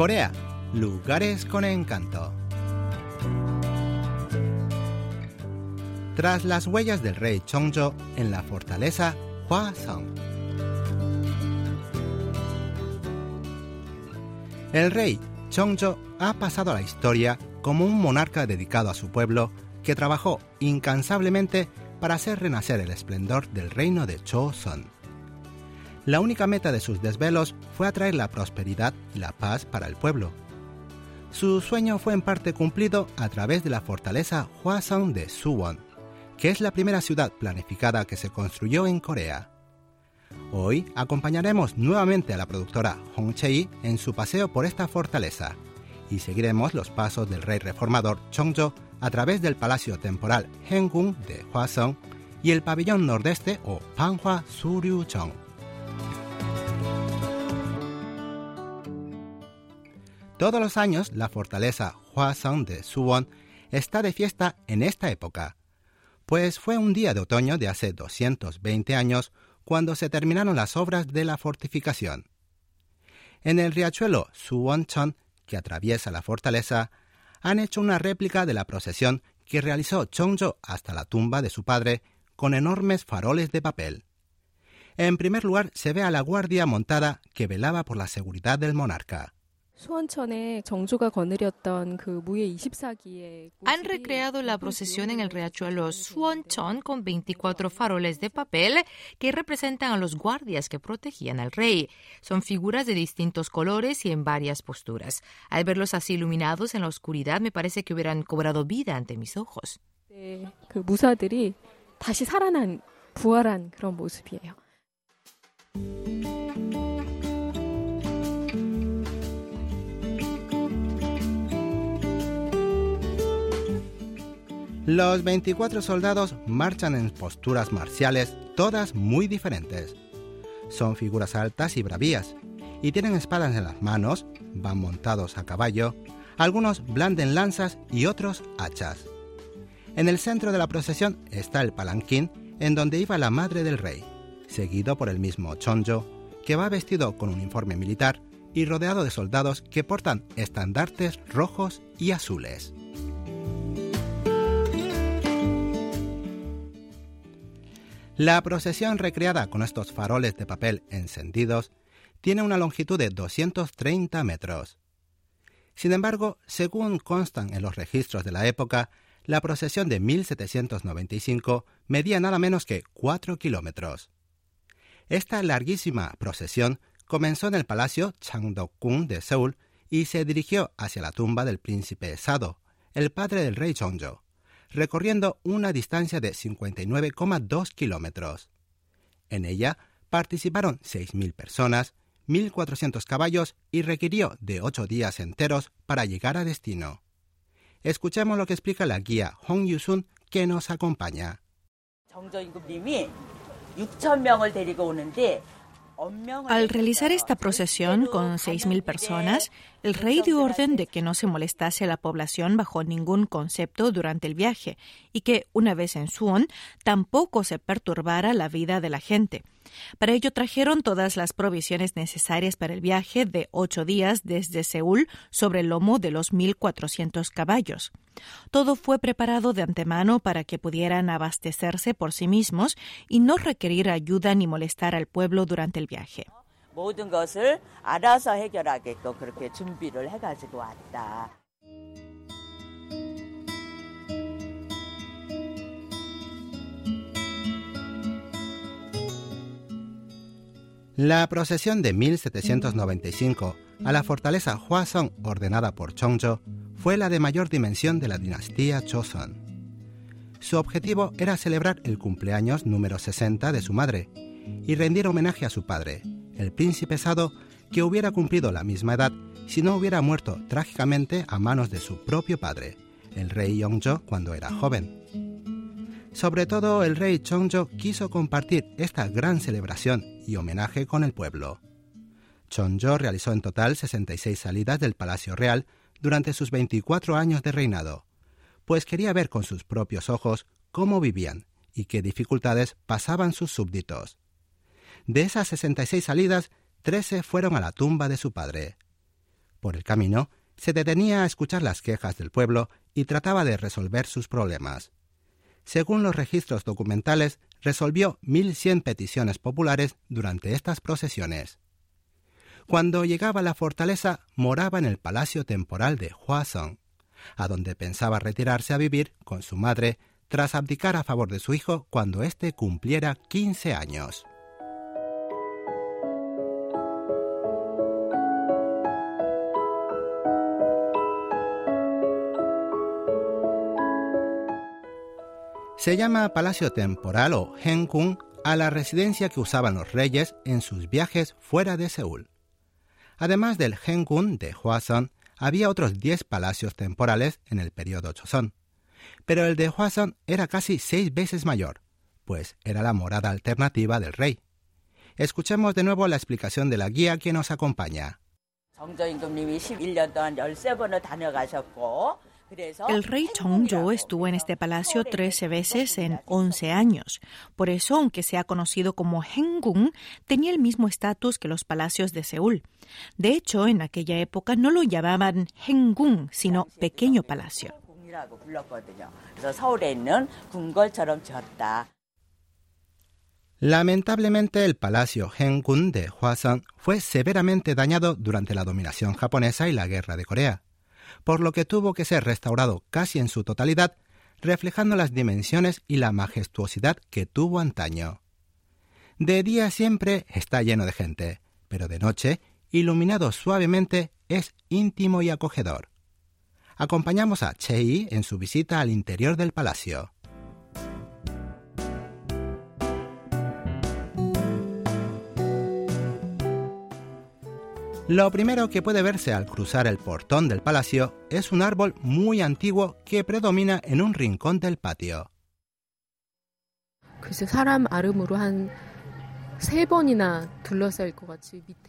Corea, lugares con encanto. Tras las huellas del rey Chongzhou en la fortaleza Hwasong. El rey Chongzhou ha pasado a la historia como un monarca dedicado a su pueblo que trabajó incansablemente para hacer renacer el esplendor del reino de Joseon. La única meta de sus desvelos fue atraer la prosperidad y la paz para el pueblo. Su sueño fue en parte cumplido a través de la fortaleza Hwasong de Suwon, que es la primera ciudad planificada que se construyó en Corea. Hoy acompañaremos nuevamente a la productora Hong Chei en su paseo por esta fortaleza y seguiremos los pasos del rey reformador Chongzhou a través del palacio temporal Hengung de Hwasong y el pabellón nordeste o Panhua Suryu-chong. Todos los años la fortaleza Hwasong de Suwon está de fiesta en esta época, pues fue un día de otoño de hace 220 años cuando se terminaron las obras de la fortificación. En el riachuelo Suwon-chon, que atraviesa la fortaleza, han hecho una réplica de la procesión que realizó Chongzhou hasta la tumba de su padre con enormes faroles de papel. En primer lugar se ve a la guardia montada que velaba por la seguridad del monarca. Han recreado la procesión en el riachuelo Suonchon con 24 faroles de papel que representan a los guardias que protegían al rey. Son figuras de distintos colores y en varias posturas. Al verlos así iluminados en la oscuridad me parece que hubieran cobrado vida ante mis ojos. Los 24 soldados marchan en posturas marciales, todas muy diferentes. Son figuras altas y bravías, y tienen espadas en las manos, van montados a caballo, algunos blanden lanzas y otros hachas. En el centro de la procesión está el palanquín en donde iba la madre del rey, seguido por el mismo Chonjo, que va vestido con un uniforme militar y rodeado de soldados que portan estandartes rojos y azules. La procesión recreada con estos faroles de papel encendidos tiene una longitud de 230 metros. Sin embargo, según constan en los registros de la época, la procesión de 1795 medía nada menos que 4 kilómetros. Esta larguísima procesión comenzó en el Palacio Changdeokgung de Seúl y se dirigió hacia la tumba del príncipe Sado, el padre del rey Chongzhou recorriendo una distancia de 59,2 kilómetros. En ella participaron 6.000 personas, 1.400 caballos y requirió de ocho días enteros para llegar a destino. Escuchemos lo que explica la guía Hong Yusun que nos acompaña. Al realizar esta procesión con 6.000 personas, el rey dio orden de que no se molestase a la población bajo ningún concepto durante el viaje y que, una vez en Suwon, tampoco se perturbara la vida de la gente. Para ello trajeron todas las provisiones necesarias para el viaje de ocho días desde Seúl sobre el lomo de los 1.400 caballos. Todo fue preparado de antemano para que pudieran abastecerse por sí mismos y no requerir ayuda ni molestar al pueblo durante el viaje. La procesión de 1795 a la fortaleza Hwasong ordenada por Chongzhou fue la de mayor dimensión de la dinastía Joseon. Su objetivo era celebrar el cumpleaños número 60 de su madre y rendir homenaje a su padre, el príncipe Sado, que hubiera cumplido la misma edad si no hubiera muerto trágicamente a manos de su propio padre, el rey Yongzhou, cuando era joven. Sobre todo, el rey Chongzhou quiso compartir esta gran celebración y homenaje con el pueblo. Chongzhou realizó en total 66 salidas del Palacio Real durante sus 24 años de reinado, pues quería ver con sus propios ojos cómo vivían y qué dificultades pasaban sus súbditos. De esas 66 salidas, 13 fueron a la tumba de su padre. Por el camino, se detenía a escuchar las quejas del pueblo y trataba de resolver sus problemas. Según los registros documentales, resolvió 1.100 peticiones populares durante estas procesiones. Cuando llegaba a la fortaleza, moraba en el palacio temporal de Huasong, a donde pensaba retirarse a vivir con su madre tras abdicar a favor de su hijo cuando éste cumpliera 15 años. Se llama Palacio Temporal o Henkung a la residencia que usaban los reyes en sus viajes fuera de Seúl. Además del Henkung de Hwasun, había otros 10 palacios temporales en el periodo Joseon. Pero el de Hwasun era casi seis veces mayor, pues era la morada alternativa del rey. Escuchemos de nuevo la explicación de la guía que nos acompaña. El rey Chongzhou estuvo en este palacio 13 veces en 11 años. Por eso, aunque sea conocido como Hengung, tenía el mismo estatus que los palacios de Seúl. De hecho, en aquella época no lo llamaban Hengung, sino pequeño palacio. Lamentablemente, el palacio Hengung de Hwasan fue severamente dañado durante la dominación japonesa y la guerra de Corea por lo que tuvo que ser restaurado casi en su totalidad, reflejando las dimensiones y la majestuosidad que tuvo antaño. De día siempre está lleno de gente, pero de noche, iluminado suavemente, es íntimo y acogedor. Acompañamos a Chei en su visita al interior del palacio. Lo primero que puede verse al cruzar el portón del palacio es un árbol muy antiguo que predomina en un rincón del patio.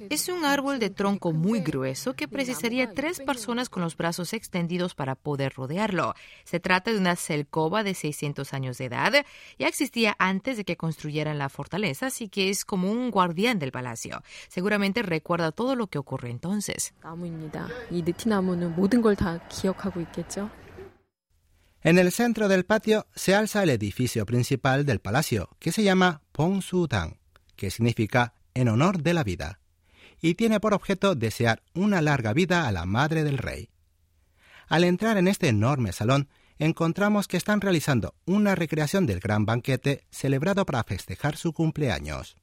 Es un árbol de tronco muy grueso que precisaría tres personas con los brazos extendidos para poder rodearlo. Se trata de una selcova de 600 años de edad. Ya existía antes de que construyeran la fortaleza, así que es como un guardián del palacio. Seguramente recuerda todo lo que ocurrió entonces. En el centro del patio se alza el edificio principal del palacio, que se llama Su-tang que significa en honor de la vida, y tiene por objeto desear una larga vida a la madre del rey. Al entrar en este enorme salón, encontramos que están realizando una recreación del gran banquete celebrado para festejar su cumpleaños.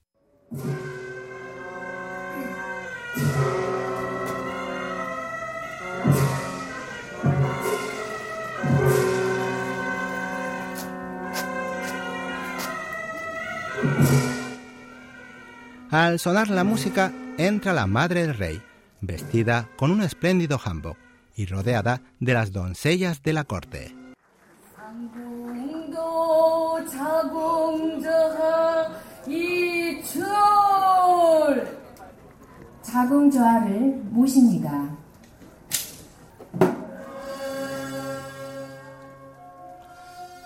Al sonar la música, entra la madre del rey, vestida con un espléndido hanbok y rodeada de las doncellas de la corte.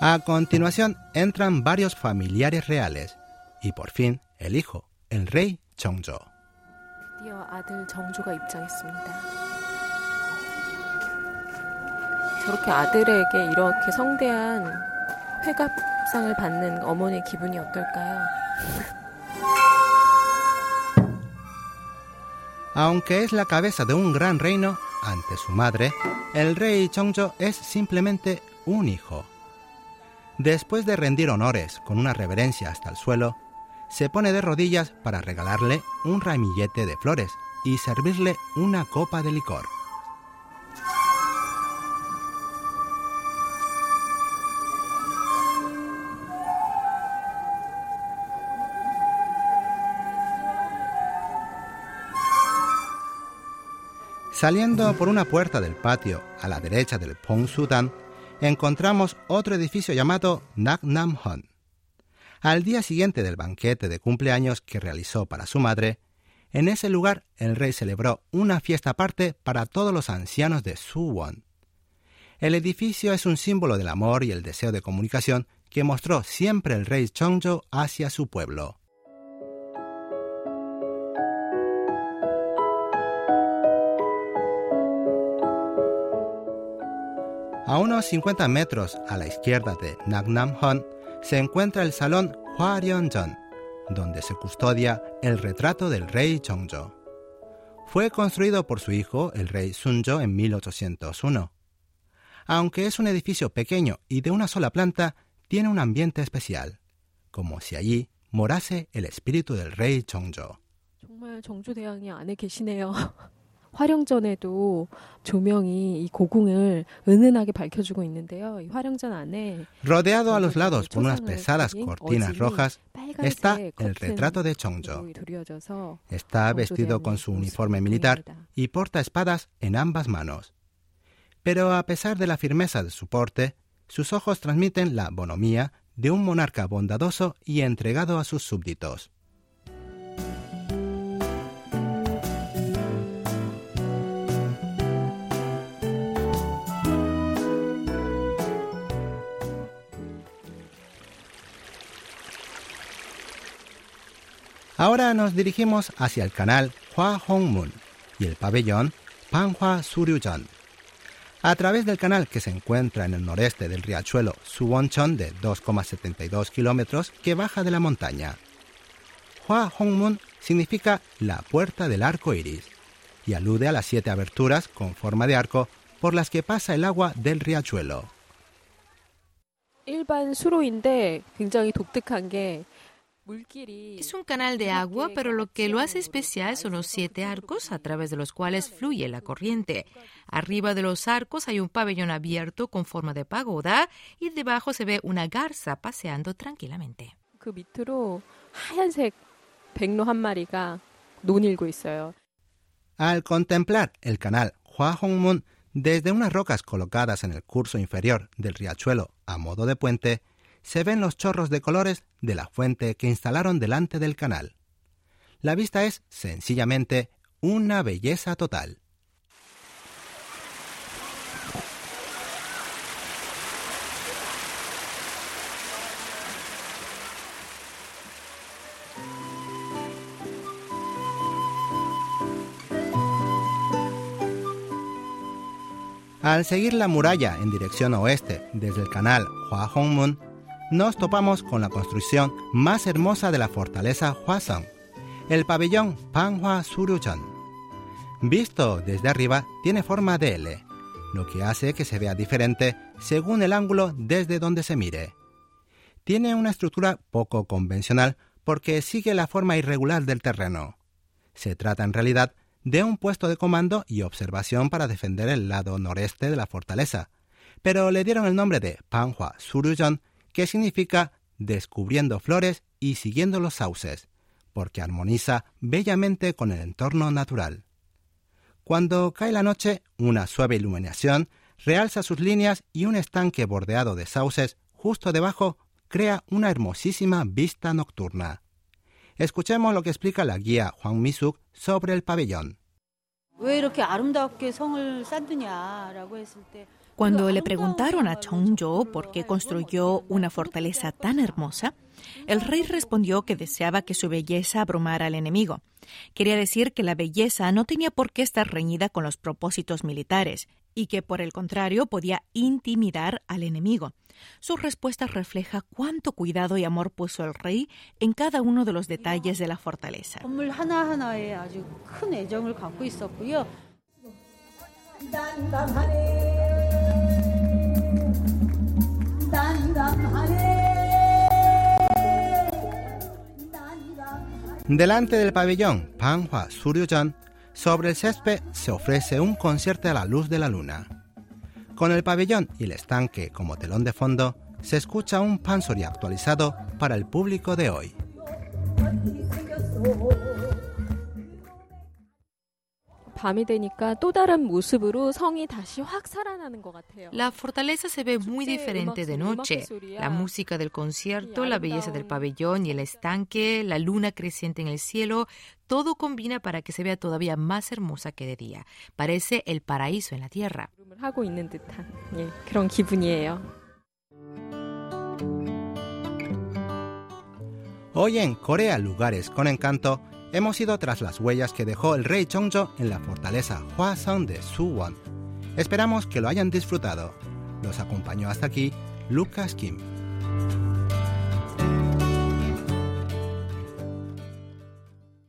A continuación entran varios familiares reales y por fin el hijo, el rey Cheongjo. Aunque es la cabeza de un gran reino ante su madre, el rey Cheongjo es simplemente un hijo. Después de rendir honores con una reverencia hasta el suelo, se pone de rodillas para regalarle un ramillete de flores y servirle una copa de licor. Saliendo por una puerta del patio a la derecha del Pong Sudan, encontramos otro edificio llamado Nak Nam Hon. Al día siguiente del banquete de cumpleaños que realizó para su madre, en ese lugar el rey celebró una fiesta aparte para todos los ancianos de Suwon. El edificio es un símbolo del amor y el deseo de comunicación que mostró siempre el rey Chongzhou hacia su pueblo. A unos 50 metros a la izquierda de Nagnam-hon se encuentra el salón Hwaryeonjeon, donde se custodia el retrato del rey Chongjo. Fue construido por su hijo, el rey Sunjo, en 1801. Aunque es un edificio pequeño y de una sola planta, tiene un ambiente especial, como si allí morase el espíritu del rey Chongjo. Rodeado a los lados por unas pesadas cortinas rojas está el retrato de Chongjo. Está vestido con su uniforme militar y porta espadas en ambas manos. Pero a pesar de la firmeza de su porte, sus ojos transmiten la bonomía de un monarca bondadoso y entregado a sus súbditos. Ahora nos dirigimos hacia el canal Hua Hongmun y el pabellón Panhua Suryujan. A través del canal que se encuentra en el noreste del riachuelo Suwonchon de 2,72 kilómetros que baja de la montaña. Hua Hongmun significa la puerta del arco iris y alude a las siete aberturas con forma de arco por las que pasa el agua del riachuelo. Es un canal de agua, pero lo que lo hace especial son los siete arcos a través de los cuales fluye la corriente. Arriba de los arcos hay un pabellón abierto con forma de pagoda y debajo se ve una garza paseando tranquilamente. Al contemplar el canal Hua desde unas rocas colocadas en el curso inferior del riachuelo a modo de puente, se ven los chorros de colores de la fuente que instalaron delante del canal. La vista es sencillamente una belleza total. Al seguir la muralla en dirección oeste desde el canal Hua Hongmun, nos topamos con la construcción más hermosa de la fortaleza Hwasong, el pabellón Panhua Suryuchan. Visto desde arriba, tiene forma de L, lo que hace que se vea diferente según el ángulo desde donde se mire. Tiene una estructura poco convencional porque sigue la forma irregular del terreno. Se trata en realidad de un puesto de comando y observación para defender el lado noreste de la fortaleza, pero le dieron el nombre de Panhua que significa descubriendo flores y siguiendo los sauces, porque armoniza bellamente con el entorno natural. Cuando cae la noche, una suave iluminación realza sus líneas y un estanque bordeado de sauces justo debajo crea una hermosísima vista nocturna. Escuchemos lo que explica la guía Juan Misuk sobre el pabellón. Cuando le preguntaron a Chongzhou por qué construyó una fortaleza tan hermosa, el rey respondió que deseaba que su belleza abrumara al enemigo. Quería decir que la belleza no tenía por qué estar reñida con los propósitos militares y que, por el contrario, podía intimidar al enemigo. Su respuesta refleja cuánto cuidado y amor puso el rey en cada uno de los detalles de la fortaleza. Delante del pabellón Panhua Suryujan, sobre el césped se ofrece un concierto a la luz de la luna. Con el pabellón y el estanque como telón de fondo, se escucha un pansori actualizado para el público de hoy. La fortaleza se ve muy diferente de noche. La música del concierto, la belleza del pabellón y el estanque, la luna creciente en el cielo, todo combina para que se vea todavía más hermosa que de día. Parece el paraíso en la tierra. Hoy en Corea Lugares con Encanto hemos ido tras las huellas que dejó el rey Chongzhou en la fortaleza Hwasong de Suwon. Esperamos que lo hayan disfrutado. Los acompañó hasta aquí Lucas Kim.